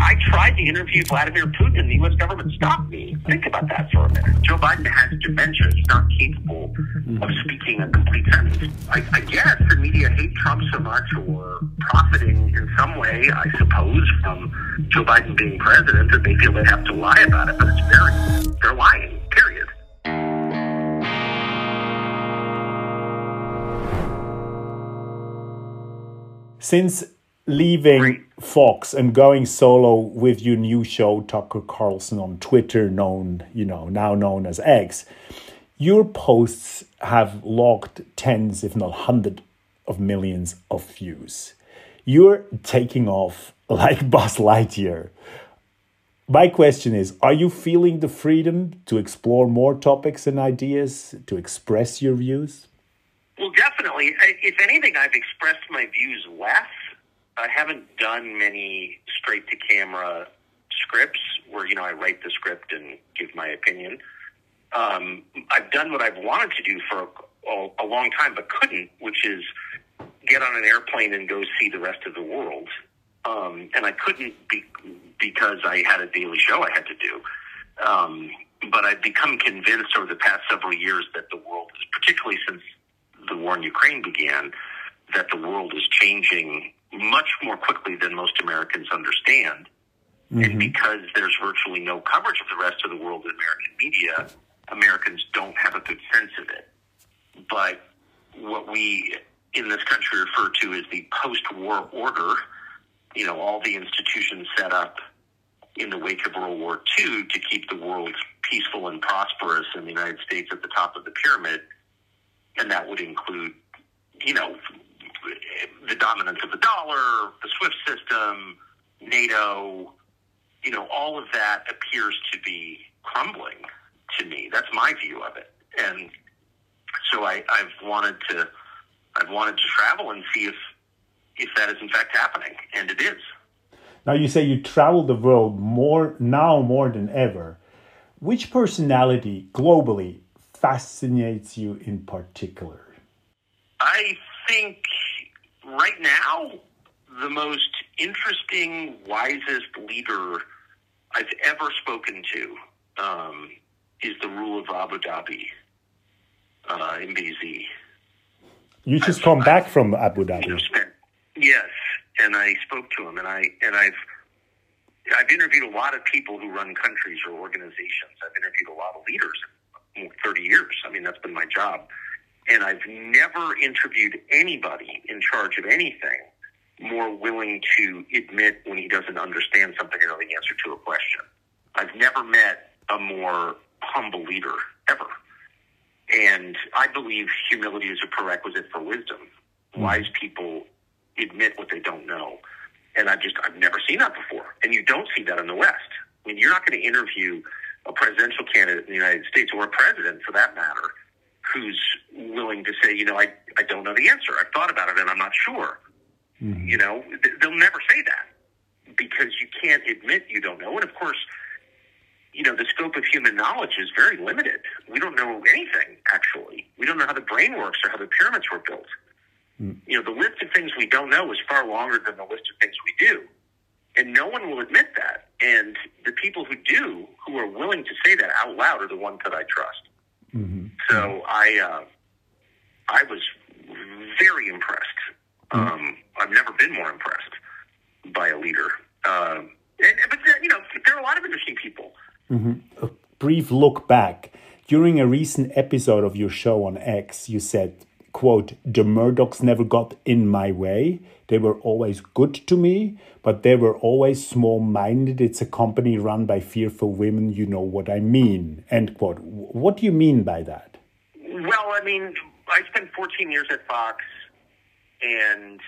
I tried to interview Vladimir Putin the U.S. government stopped me. Think about that for a minute. Joe Biden has dementia. He's not capable of speaking a complete sentence. I, I guess the media hate Trump so much or profiting in some way, I suppose, from Joe Biden being president that they feel they have to lie about it. But it's very, they're lying, period. Since leaving. Fox and going solo with your new show, Tucker Carlson, on Twitter, known, you know, now known as X, your posts have logged tens, if not hundreds, of millions of views. You're taking off like Buzz Lightyear. My question is Are you feeling the freedom to explore more topics and ideas, to express your views? Well, definitely. If anything, I've expressed my views less. I haven't done many straight to camera scripts where, you know, I write the script and give my opinion. Um, I've done what I've wanted to do for a, a long time, but couldn't, which is get on an airplane and go see the rest of the world. Um, and I couldn't be, because I had a daily show I had to do. Um, but I've become convinced over the past several years that the world particularly since the war in Ukraine began, that the world is changing much more quickly than most Americans understand. And mm-hmm. because there's virtually no coverage of the rest of the world in American media, Americans don't have a good sense of it. But what we in this country refer to as the post war order, you know, all the institutions set up in the wake of World War II to keep the world peaceful and prosperous and the United States at the top of the pyramid. And that would include, you know, the dominance of the dollar, the SWIFT system, NATO, you know, all of that appears to be crumbling to me. That's my view of it. And so I, I've wanted to I've wanted to travel and see if if that is in fact happening. And it is. Now you say you travel the world more now more than ever. Which personality globally fascinates you in particular? I think right now the most interesting, wisest leader I've ever spoken to um, is the rule of Abu Dhabi, uh, MBZ. You just come back from Abu You know, Dhabi. spent yes, and I spoke to him, and I and I've I've interviewed a lot of people who run countries or organizations. I've interviewed a lot of leaders in thirty years. I mean, that's been my job, and I've never interviewed anybody in charge of anything more willing to admit when he doesn't understand something or know the answer to a question. I've never met a more humble leader ever. And I believe humility is a prerequisite for wisdom. Mm-hmm. Wise people admit what they don't know. And I've just, I've never seen that before. And you don't see that in the West. I mean, you're not going to interview a presidential candidate in the United States or a president for that matter who's willing to say, you know, I, I don't know the answer. I've thought about it and I'm not sure. Mm-hmm. You know, they'll never say that because you can't admit you don't know. And of course, you know, the scope of human knowledge is very limited. We don't know anything, actually. We don't know how the brain works or how the pyramids were built. Mm. You know, the list of things we don't know is far longer than the list of things we do. And no one will admit that. And the people who do, who are willing to say that out loud, are the ones that I trust. Mm-hmm. So I, uh, I was very impressed. Um, I've never been more impressed by a leader. Um, and, but you know, there are a lot of interesting people. A brief look back. During a recent episode of your show on X, you said, quote, the Murdochs never got in my way. They were always good to me, but they were always small minded. It's a company run by fearful women. You know what I mean. End quote. What do you mean by that? Well, I mean, I spent 14 years at Fox, and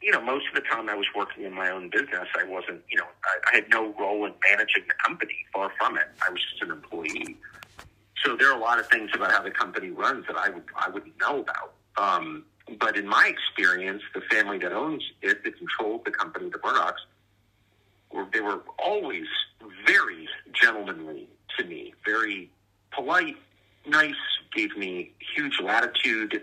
you know, most of the time I was working in my own business. I wasn't, you know, I, I had no role in managing the company. Far from it. I was just an employee. So there are a lot of things about how the company runs that I would I wouldn't know about. Um, but in my experience, the family that owns it, that controls the company the Murdochs, were they were always very gentlemanly to me, very polite, nice, gave me huge latitude.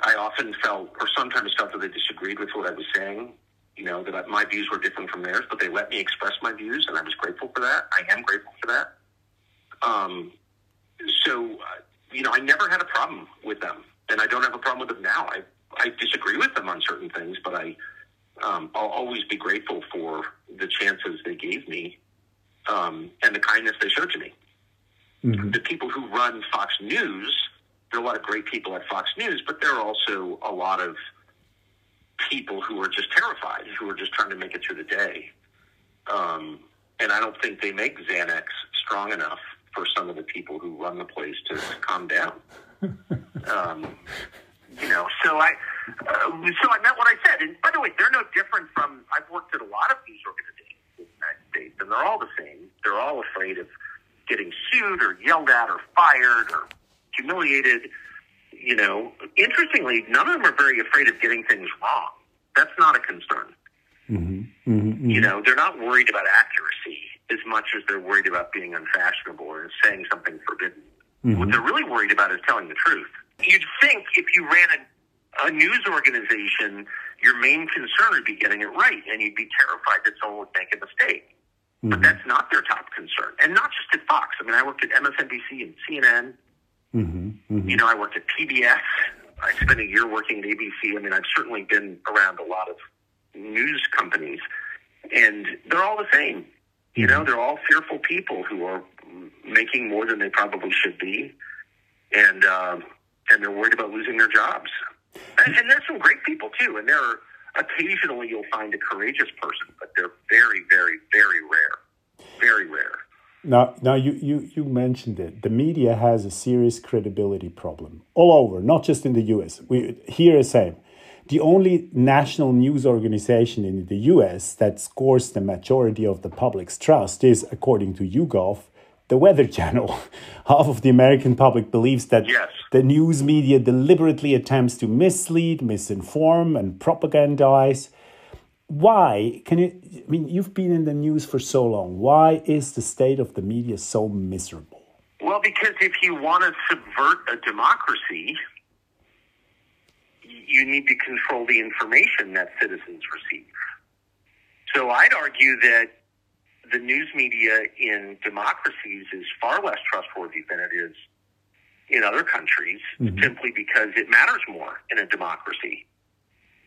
I often felt, or sometimes felt, that they disagreed with what I was saying. You know, that my views were different from theirs, but they let me express my views, and I was grateful for that. I am grateful for that. Um, so, uh, you know, I never had a problem with them, and I don't have a problem with them now. I I disagree with them on certain things, but I um, I'll always be grateful for the chances they gave me um, and the kindness they showed to me. Mm-hmm. The people who run Fox News, there are a lot of great people at Fox News, but there are also a lot of people who are just terrified, who are just trying to make it through the day. Um, and I don't think they make Xanax strong enough for some of the people who run the place to, to calm down. um, you know, so I, uh, so I meant what I said. And by the way, they're no different from I've worked at a lot of news organizations in the United States, and they're all the same. They're all afraid of getting sued or yelled at or fired or humiliated. You know, interestingly, none of them are very afraid of getting things wrong. That's not a concern. Mm-hmm. Mm-hmm. You know, they're not worried about accuracy as much as they're worried about being unfashionable or saying something forbidden. Mm-hmm. What they're really worried about is telling the truth. You'd think if you ran a, a news organization, your main concern would be getting it right, and you'd be terrified that someone would make a mistake. Mm-hmm. But that's not their top concern, and not just at Fox. I mean, I worked at MSNBC and CNN. Mm-hmm. Mm-hmm. You know, I worked at PBS. I spent a year working at ABC. I mean, I've certainly been around a lot of news companies, and they're all the same. You know, mm-hmm. they're all fearful people who are making more than they probably should be, and uh, and they're worried about losing their jobs. And, and there's some great people too, and there are occasionally you'll find a courageous person, but they're very, very, very rare, very rare. Now, now you, you, you mentioned it. The media has a serious credibility problem all over, not just in the US. We here is same. The only national news organization in the US that scores the majority of the public's trust is, according to YouGov, the Weather Channel. Half of the American public believes that yes. the news media deliberately attempts to mislead, misinform, and propagandize. Why can you? I mean, you've been in the news for so long. Why is the state of the media so miserable? Well, because if you want to subvert a democracy, you need to control the information that citizens receive. So I'd argue that the news media in democracies is far less trustworthy than it is in other countries mm-hmm. simply because it matters more in a democracy.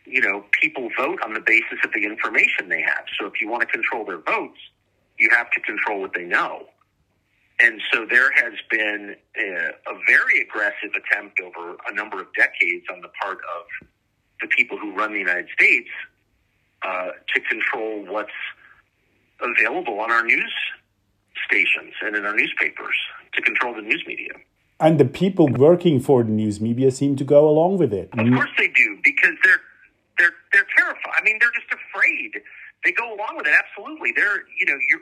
You know, people vote on the basis of the information they have. So if you want to control their votes, you have to control what they know. And so there has been a, a very aggressive attempt over a number of decades on the part of the people who run the United States uh, to control what's available on our news stations and in our newspapers to control the news media. And the people working for the news media seem to go along with it. Of course they do, because they're they're they're terrified. I mean, they're just afraid. They go along with it. Absolutely, they're you know you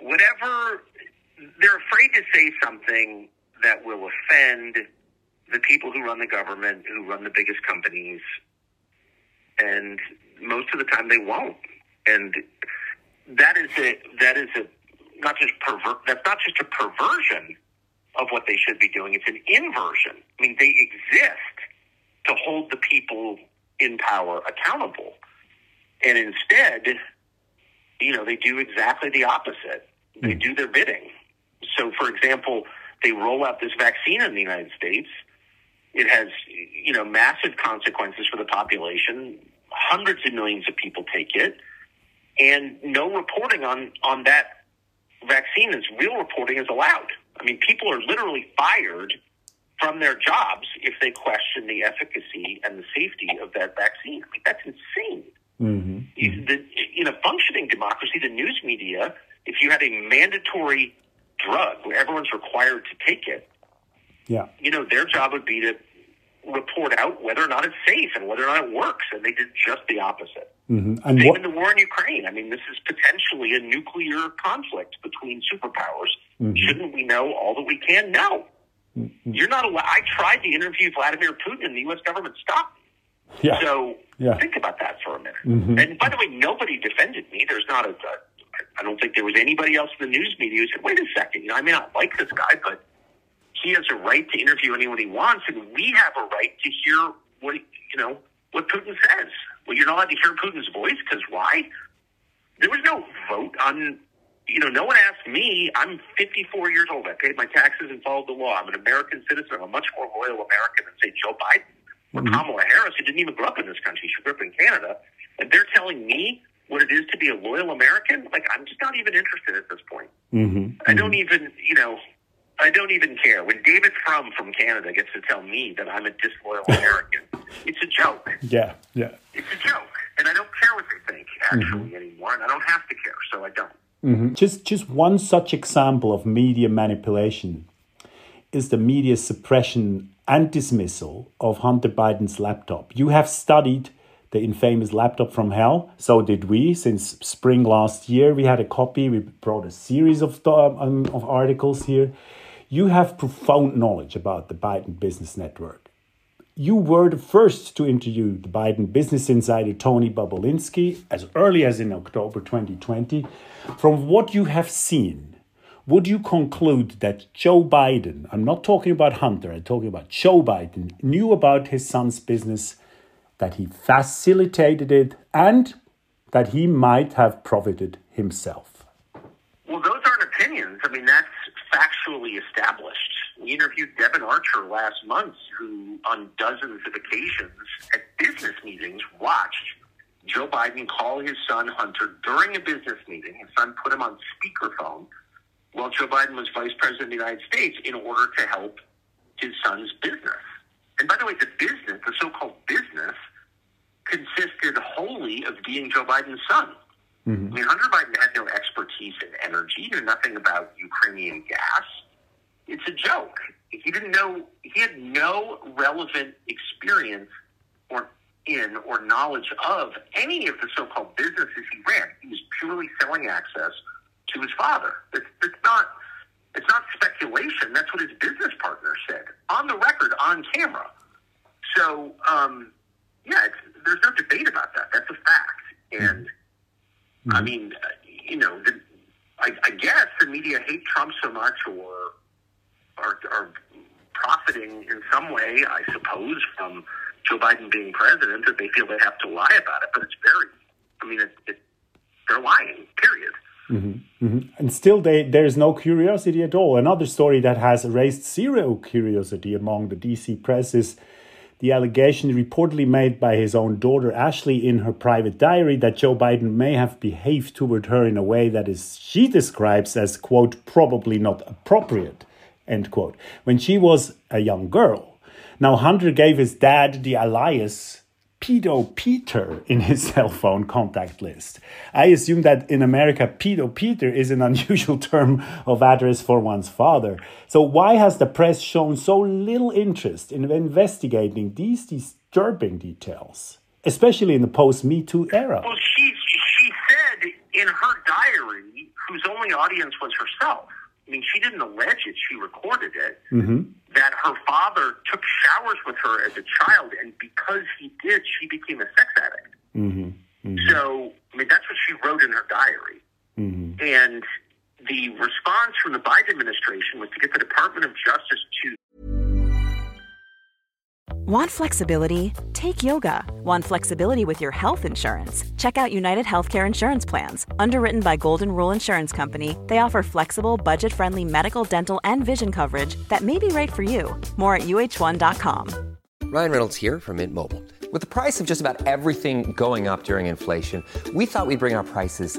whatever they're afraid to say something that will offend the people who run the government, who run the biggest companies, and most of the time they won't. And that is a that is a not just pervert that's not just a perversion of what they should be doing. It's an inversion. I mean, they exist to hold the people in power accountable, and instead, you know, they do exactly the opposite. They hmm. do their bidding. So, for example, they roll out this vaccine in the United States. It has, you know, massive consequences for the population. Hundreds of millions of people take it and no reporting on on that vaccine is real reporting is allowed. I mean, people are literally fired from their jobs if they question the efficacy and the safety of that vaccine. I mean, that's insane. Mm-hmm. The, in a functioning democracy, the news media, if you had a mandatory drug where everyone's required to take it, yeah, you know, their job would be to report out whether or not it's safe and whether or not it works, and they did just the opposite. Mm-hmm. And Same what, in the war in Ukraine. I mean, this is potentially a nuclear conflict between superpowers. Mm-hmm. Shouldn't we know all that we can? No. Mm-hmm. You're not allowed. I tried to interview Vladimir Putin, and the U.S. government stopped. me. Yeah. So yeah. think about that for a minute. Mm-hmm. And by the way, nobody defended me. There's not a, a. I don't think there was anybody else in the news media who said, "Wait a second, you know, I may not like this guy, but he has a right to interview anyone he wants, and we have a right to hear what you know what Putin says." Well, you're not allowed to hear Putin's voice because why? There was no vote on you know, no one asked me. I'm 54 years old. I paid my taxes and followed the law. I'm an American citizen. I'm a much more loyal American than, say, Joe Biden or mm-hmm. Kamala Harris, who didn't even grow up in this country. She grew up in Canada. And they're telling me what it is to be a loyal American. Like, I'm just not even interested at this point. Mm-hmm. I don't even, you know, I don't even care. When David Frum from Canada gets to tell me that I'm a disloyal American, it's a joke. Yeah, yeah. It's a joke. And I don't care what they think, actually, mm-hmm. anymore. And I don't have to care, so I don't. Mm-hmm. Just, just one such example of media manipulation is the media suppression and dismissal of Hunter Biden's laptop. You have studied the infamous laptop from hell. So did we. Since spring last year, we had a copy. We brought a series of um, of articles here. You have profound knowledge about the Biden Business Network you were the first to interview the Biden business insider Tony Bobulinski as early as in October 2020. From what you have seen, would you conclude that Joe Biden, I'm not talking about Hunter, I'm talking about Joe Biden, knew about his son's business, that he facilitated it, and that he might have profited himself? Well, those aren't opinions. I mean, that's factually established. We interviewed Devon Archer last month, who on dozens of occasions at business meetings watched Joe Biden call his son Hunter during a business meeting. His son put him on speakerphone while Joe Biden was vice president of the United States in order to help his son's business. And by the way, the business, the so-called business, consisted wholly of being Joe Biden's son. Mm-hmm. I mean, Hunter Biden had no expertise in energy, knew nothing about Ukrainian gas. It's a joke. He didn't know. He had no relevant experience or in or knowledge of any of the so-called businesses he ran. He was purely selling access to his father. It's, it's not. It's not speculation. That's what his business partner said on the record, on camera. So, um, yeah, there's no debate about that. That's a fact. And mm-hmm. I mean, you know, the, I, I guess the media hate Trump so much, or are, are profiting in some way, I suppose, from Joe Biden being president that they feel they have to lie about it. But it's very, I mean, it, it, they're lying, period. Mm-hmm, mm-hmm. And still, they, there's no curiosity at all. Another story that has raised zero curiosity among the DC press is the allegation reportedly made by his own daughter Ashley in her private diary that Joe Biden may have behaved toward her in a way that is she describes as quote probably not appropriate end quote, when she was a young girl. Now, Hunter gave his dad the alias Pedo Peter in his cell phone contact list. I assume that in America, Pedo Peter is an unusual term of address for one's father. So, why has the press shown so little interest in investigating these disturbing details, especially in the post Me Too era? Well, she, she said in her diary, whose only audience was herself, I mean, she didn't allege it; she recorded it. Mm-hmm. That her father took showers with her as a child, and because he did, she became a sex addict. Mm-hmm. Mm-hmm. So, I mean, that's what she wrote in her diary. Mm-hmm. And the response from the Biden administration was to get the Department of Justice to. Want flexibility? Take yoga. Want flexibility with your health insurance? Check out United Healthcare Insurance Plans. Underwritten by Golden Rule Insurance Company, they offer flexible, budget friendly medical, dental, and vision coverage that may be right for you. More at uh1.com. Ryan Reynolds here from Mint Mobile. With the price of just about everything going up during inflation, we thought we'd bring our prices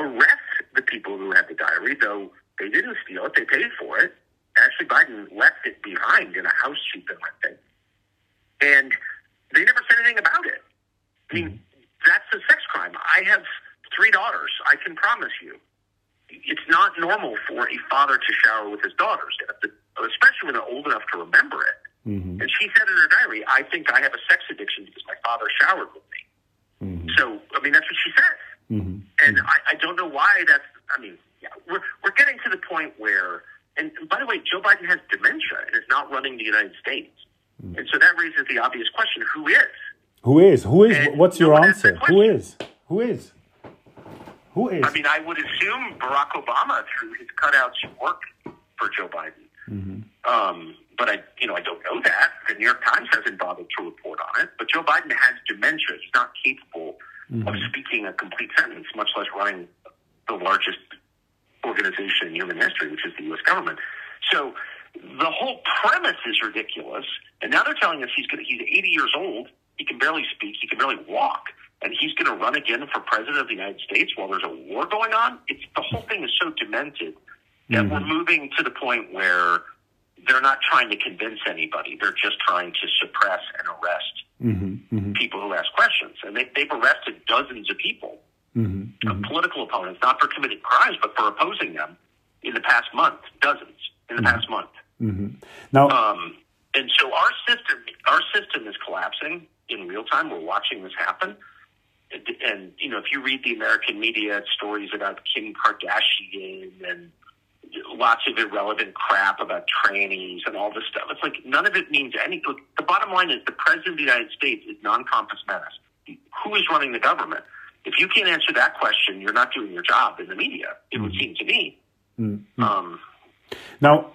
Arrest the people who had the diary, though they didn't steal it, they paid for it Ashley Biden left it behind in a house she'd been renting. And they never said anything about it. I mean, that's a sex crime. I have three daughters. I can promise you, it's not normal for a father to shower with his daughters, especially when they're old enough to remember it. Mm-hmm. And she said in her diary, "I think I have a sex addiction because my father showered with me." Mm-hmm. So, I mean, that's what she said. Mm-hmm. And I, I don't know why that's. I mean, yeah, we're we're getting to the point where, and, and by the way, Joe Biden has dementia and is not running the United States, mm. and so that raises the obvious question: Who is? Who is? Who is? And What's your answer? Who is? Who is? Who is? I mean, I would assume Barack Obama through his cutouts work for Joe Biden. Mm-hmm. Um, but I, you know, I don't know that. The New York Times hasn't bothered to report on it. But Joe Biden has dementia. He's not capable mm-hmm. of speaking a complete sentence, much less running the largest organization in human history, which is the U.S. government. So the whole premise is ridiculous. And now they're telling us he's going he's 80 years old. He can barely speak. He can barely walk. And he's going to run again for president of the United States while there's a war going on. It's the whole thing is so demented that mm-hmm. we're moving to the point where they're not trying to convince anybody. They're just trying to suppress and arrest mm-hmm, mm-hmm. people who ask questions. And they, they've arrested dozens of people, mm-hmm, of political opponents, not for committing crimes, but for opposing them in the past month, dozens in the past month. Now, um, and so our system, our system is collapsing in real time. We're watching this happen. And, and you know, if you read the American media stories about Kim Kardashian and lots of irrelevant crap about trainees and all this stuff. It's like none of it means anything. The bottom line is the president of the United States is non-compos mentis. Who is running the government? If you can't answer that question, you're not doing your job in the media. It mm-hmm. would seem to me. Mm-hmm. Um, now,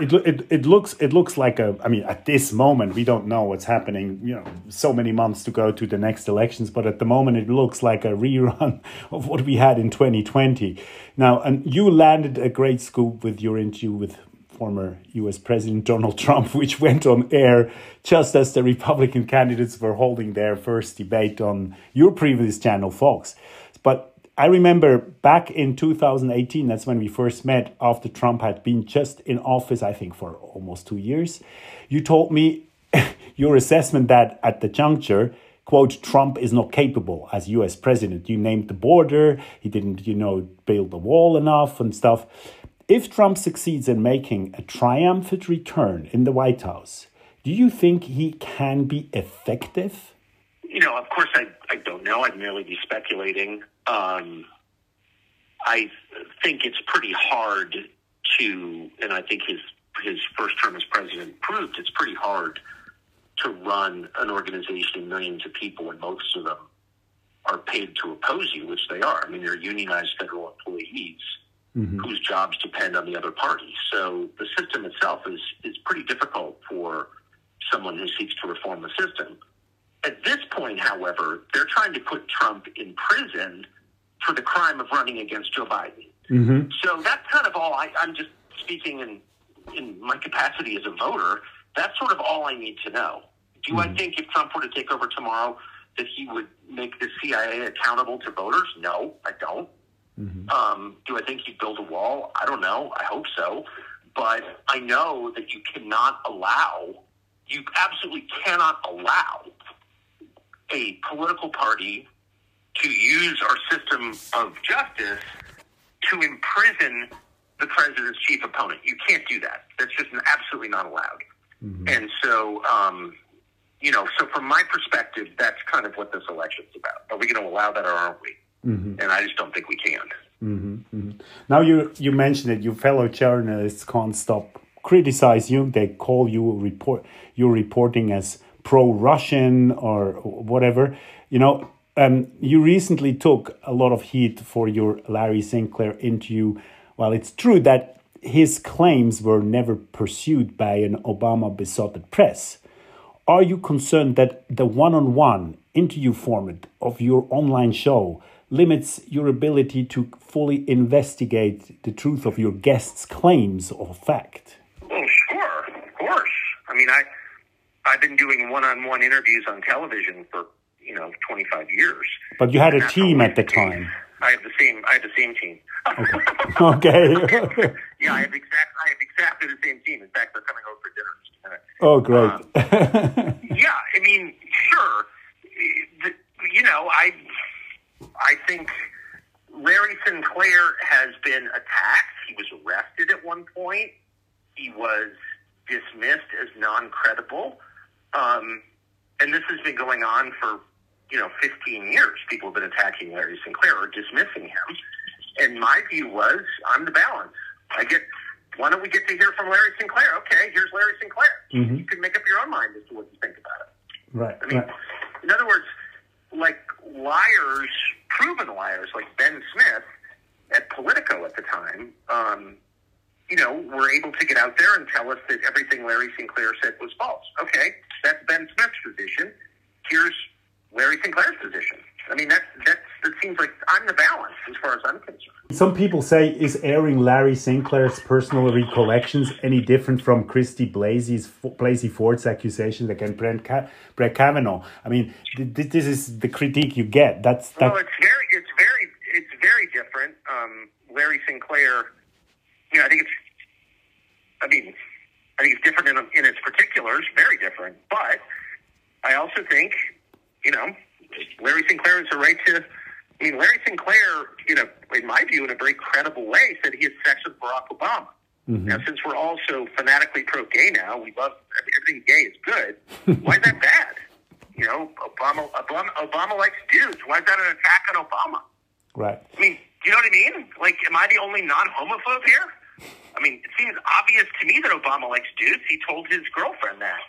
it, it, it looks it looks like a I mean at this moment we don't know what's happening you know so many months to go to the next elections but at the moment it looks like a rerun of what we had in 2020 now and you landed a great scoop with your interview with former US President Donald Trump which went on air just as the Republican candidates were holding their first debate on your previous channel Fox. But I remember back in 2018, that's when we first met after Trump had been just in office, I think, for almost two years. You told me your assessment that at the juncture, quote, Trump is not capable as US president. You named the border, he didn't, you know, build the wall enough and stuff. If Trump succeeds in making a triumphant return in the White House, do you think he can be effective? You know, of course, I, I don't know. I'd merely be speculating. Um, I think it's pretty hard to, and I think his his first term as president proved it's pretty hard to run an organization of millions of people, and most of them are paid to oppose you, which they are. I mean, they're unionized federal employees mm-hmm. whose jobs depend on the other party. So the system itself is is pretty difficult for someone who seeks to reform the system. At this point, however, they're trying to put Trump in prison for the crime of running against Joe Biden. Mm-hmm. So that's kind of all I, I'm just speaking in in my capacity as a voter. That's sort of all I need to know. Do mm-hmm. I think if Trump were to take over tomorrow that he would make the CIA accountable to voters? No, I don't. Mm-hmm. Um, do I think he'd build a wall? I don't know. I hope so. But I know that you cannot allow, you absolutely cannot allow a political party to use our system of justice to imprison the president's chief opponent. You can't do that. That's just absolutely not allowed. Mm-hmm. And so, um, you know, so from my perspective, that's kind of what this election's about. Are we going to allow that or aren't we? Mm-hmm. And I just don't think we can. Mm-hmm. mm-hmm. Now you you mentioned that your fellow journalists can't stop criticize you. They call you report you're reporting as pro-Russian or whatever. You know, um, you recently took a lot of heat for your Larry Sinclair interview. While it's true that his claims were never pursued by an Obama besotted press, are you concerned that the one on one interview format of your online show limits your ability to fully investigate the truth of your guests' claims or fact? Well, sure, of course. I mean, I I've been doing one on one interviews on television for you know 25 years. But you had a team at the time. I have the same. I have the same team. Okay. okay. yeah, I have exact. I have exactly the same team. In fact, they're coming over for dinner in just a minute. Oh, great. Um, yeah, I mean, sure. The, you know, I I think Larry Sinclair has been attacked. He was arrested at one point. He was dismissed as non-credible, um, and this has been going on for you know 15 years. People have been attacking Larry Sinclair or dismissing him. And my view was, I'm the balance. I get. Why don't we get to hear from Larry Sinclair? Okay, here's Larry Sinclair. Mm-hmm. You can make up your own mind as to what you think about it. Right. I mean, right. in other words, like liars, proven liars, like Ben Smith at Politico at the time, um, you know, were able to get out there and tell us that everything Larry Sinclair said was false. Okay, that's Ben Smith's position. Here's Larry Sinclair's position. I mean, that that that seems like I'm the balance as far as I'm concerned. Some people say, is airing Larry Sinclair's personal recollections any different from Christy Blasey's Blasey Ford's accusations against Brent, Ka- Brett Kavanaugh? I mean, th- this is the critique you get. That's that. Well, it's very, it's very, it's very different. Um, Larry Sinclair, you know, I think it's, I mean, I think it's different in, in its particulars, very different. But I also think, you know, Larry Sinclair has a right to. I mean, Larry Sinclair, you know, in my view, in a very credible way, said he had sex with Barack Obama. Mm-hmm. Now, since we're all so fanatically pro-gay now, we love everything gay is good. Why is that bad? You know, Obama, Obama, Obama likes dudes. Why is that an attack on Obama? Right. I mean, do you know what I mean? Like, am I the only non-homophobe here? I mean, it seems obvious to me that Obama likes dudes. He told his girlfriend that.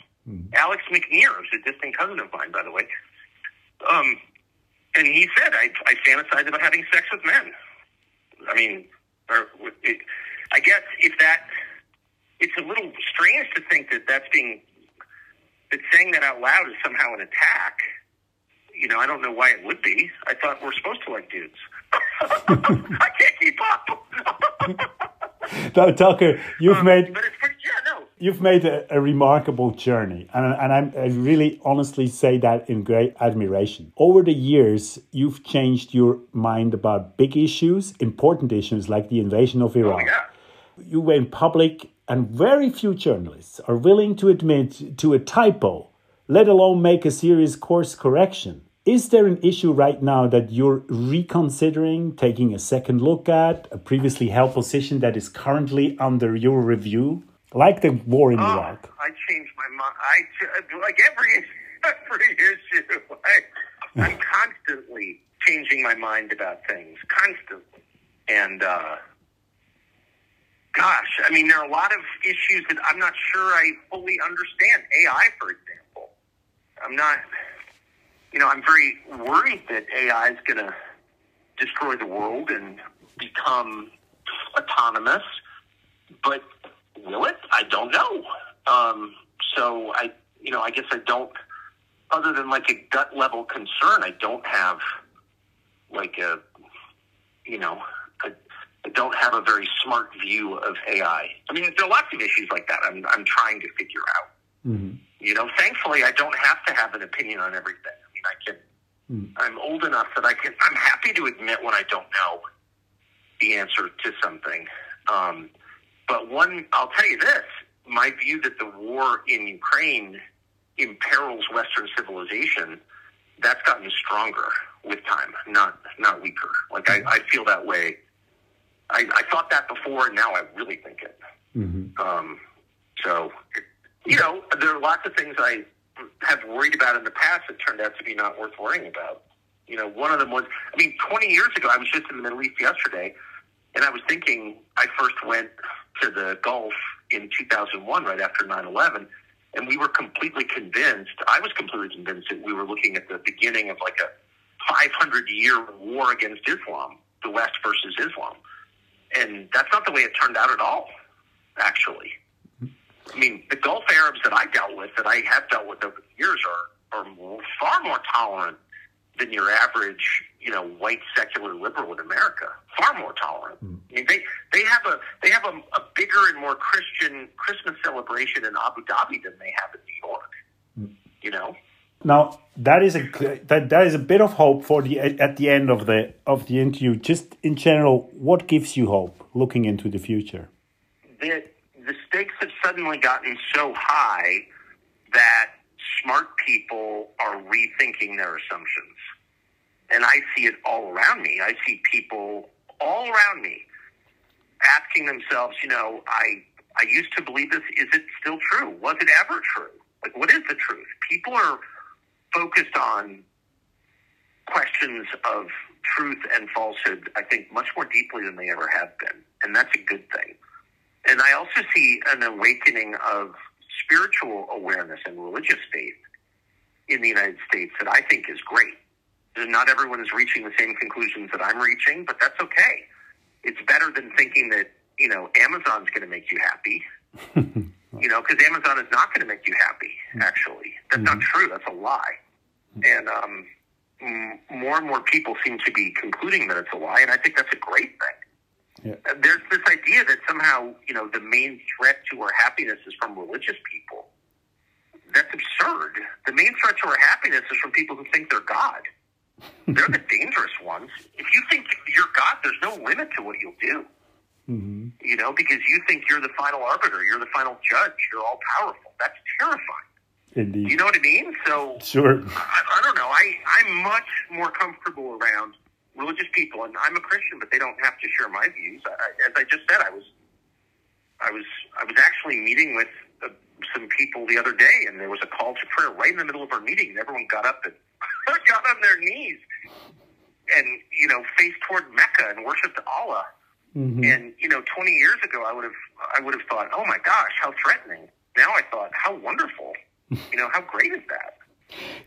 Alex McNear, who's a distant cousin of mine, by the way. Um, and he said, I, I fantasize about having sex with men. I mean, or it, I guess if that, it's a little strange to think that that's being, that saying that out loud is somehow an attack. You know, I don't know why it would be. I thought we're supposed to like dudes. I can't keep up. Now, Tucker, you've Um, made but it's pretty, yeah, no. you've made a, a remarkable journey, and, and I'm, I really honestly say that in great admiration. Over the years, you've changed your mind about big issues, important issues like the invasion of Oh, Iraq. yeah. You went public, and very few journalists are willing to admit to a typo, let alone make a serious course correction. Is there an issue right now that you're reconsidering, taking a second look at, a previously held position that is currently under your review? Like the war in Oh, Iraq. I changed my mind. I like every every issue. I, I'm constantly changing my mind about things, constantly. And uh, gosh, I mean, there are a lot of issues that I'm not sure I fully understand. AI, for example, I'm not. You know, I'm very worried that AI is going to destroy the world and become autonomous. But will it? I don't know. Um, so I, you know, I guess I don't. Other than like a gut level concern, I don't have like a, you know, a, I don't have a very smart view of AI. I mean, there are lots of issues like that. I'm I'm trying to figure out. You know, thankfully, I don't have to have an opinion on everything. I can. I'm old enough that I can. I'm happy to admit when I don't know the answer to something. Um, but one, I'll tell you this: my view that the war in Ukraine imperils Western civilization. That's gotten stronger with time, not not weaker. Like I, I feel that way. I, I thought that before, and now I really think it. Um, so, you know, there are lots of things I have worried about in the past that turned out to be not worth worrying about. You know, one of them was, I mean, 20 years ago, I was just in the Middle East yesterday, and I was thinking I first went to the Gulf in 2001, right after 9 11, and we were completely convinced, I was completely convinced that we were looking at the beginning of like a 500 year war against Islam, the West versus Islam. And that's not the way it turned out at all, actually. I mean, the Gulf Arabs that I dealt with, that I have dealt with over the years, are are more, far more tolerant than your average, you know, white secular liberal in America. Far more tolerant. Hmm. I mean, they they have a they have a, a bigger and more Christian Christmas celebration in Abu Dhabi than they have in New York. Hmm. You know, Now that is a that that is a bit of hope for the at the end of the of the interview. Just in general, what gives you hope looking into the future? the the stakes have suddenly gotten so high that smart people are rethinking their assumptions. and I see it all around me. I see people all around me asking themselves, you know, I I used to believe this. Is it still true? Was it ever true? Like, what is the truth? People are focused on questions of truth and falsehood, I think, much more deeply than they ever have been. And that's a good thing. And I also see an awakening of spiritual awareness and religious faith in the United States that I think is great. Not everyone is reaching the same conclusions that I'm reaching, but that's okay. It's better than thinking that, you know, Amazon's going to make you happy. you know, because Amazon is not going to make you happy, mm-hmm. actually. That's not mm-hmm. true. That's a lie. Mm-hmm. And um, m- more and more people seem to be concluding that it's a lie, and I think that's a great thing. Yeah. Uh, There's this idea that somehow, you know, the main threat to our happiness is from religious people. That's absurd. The main threat to our happiness is from people who think they're God. They're the dangerous ones. If you think you're God, there's no limit to what you'll do. You know, because you think you're the final arbiter, you're the final judge, you're all powerful. That's terrifying. Indeed. You know what I mean? So Sure. I, I don't know. I I'm much more comfortable around religious people, and I'm a Christian, but they don't have to share my views. I, as I just said, I was I was I was actually meeting with uh, some people the other day, and there was a call to prayer right in the middle of our meeting, and everyone got up and got on their knees and you know faced toward Mecca and worshipped Allah. And you know, 20 years ago, I would have I would have thought, oh my gosh, how threatening. Now I thought, how wonderful. You know, how great is that?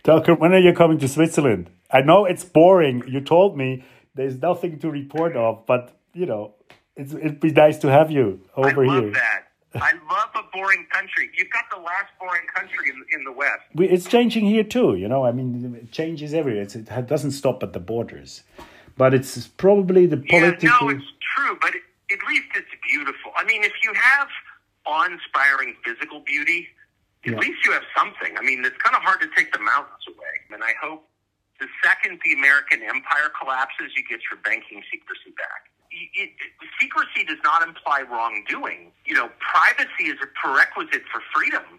Tucker, when are you coming to Switzerland? I know it's boring. You told me there's nothing to report of, but you know, it's, it'd be nice to have you over here. I love here. that. I love a boring country. You've got the last boring country in, in the West. We, it's changing here too. You know, I mean, it changes everywhere. It's, it doesn't stop at the borders, but it's probably the political. Yeah, no, it's true, but at least it's beautiful. I mean, if you have awe-inspiring physical beauty, at Yeah. least you have something. I mean, it's kind of hard to take the mountains away. And I hope the second the American empire collapses, you get your banking secrecy back. It, it, secrecy does not imply wrongdoing. You know, privacy is a prerequisite for freedom.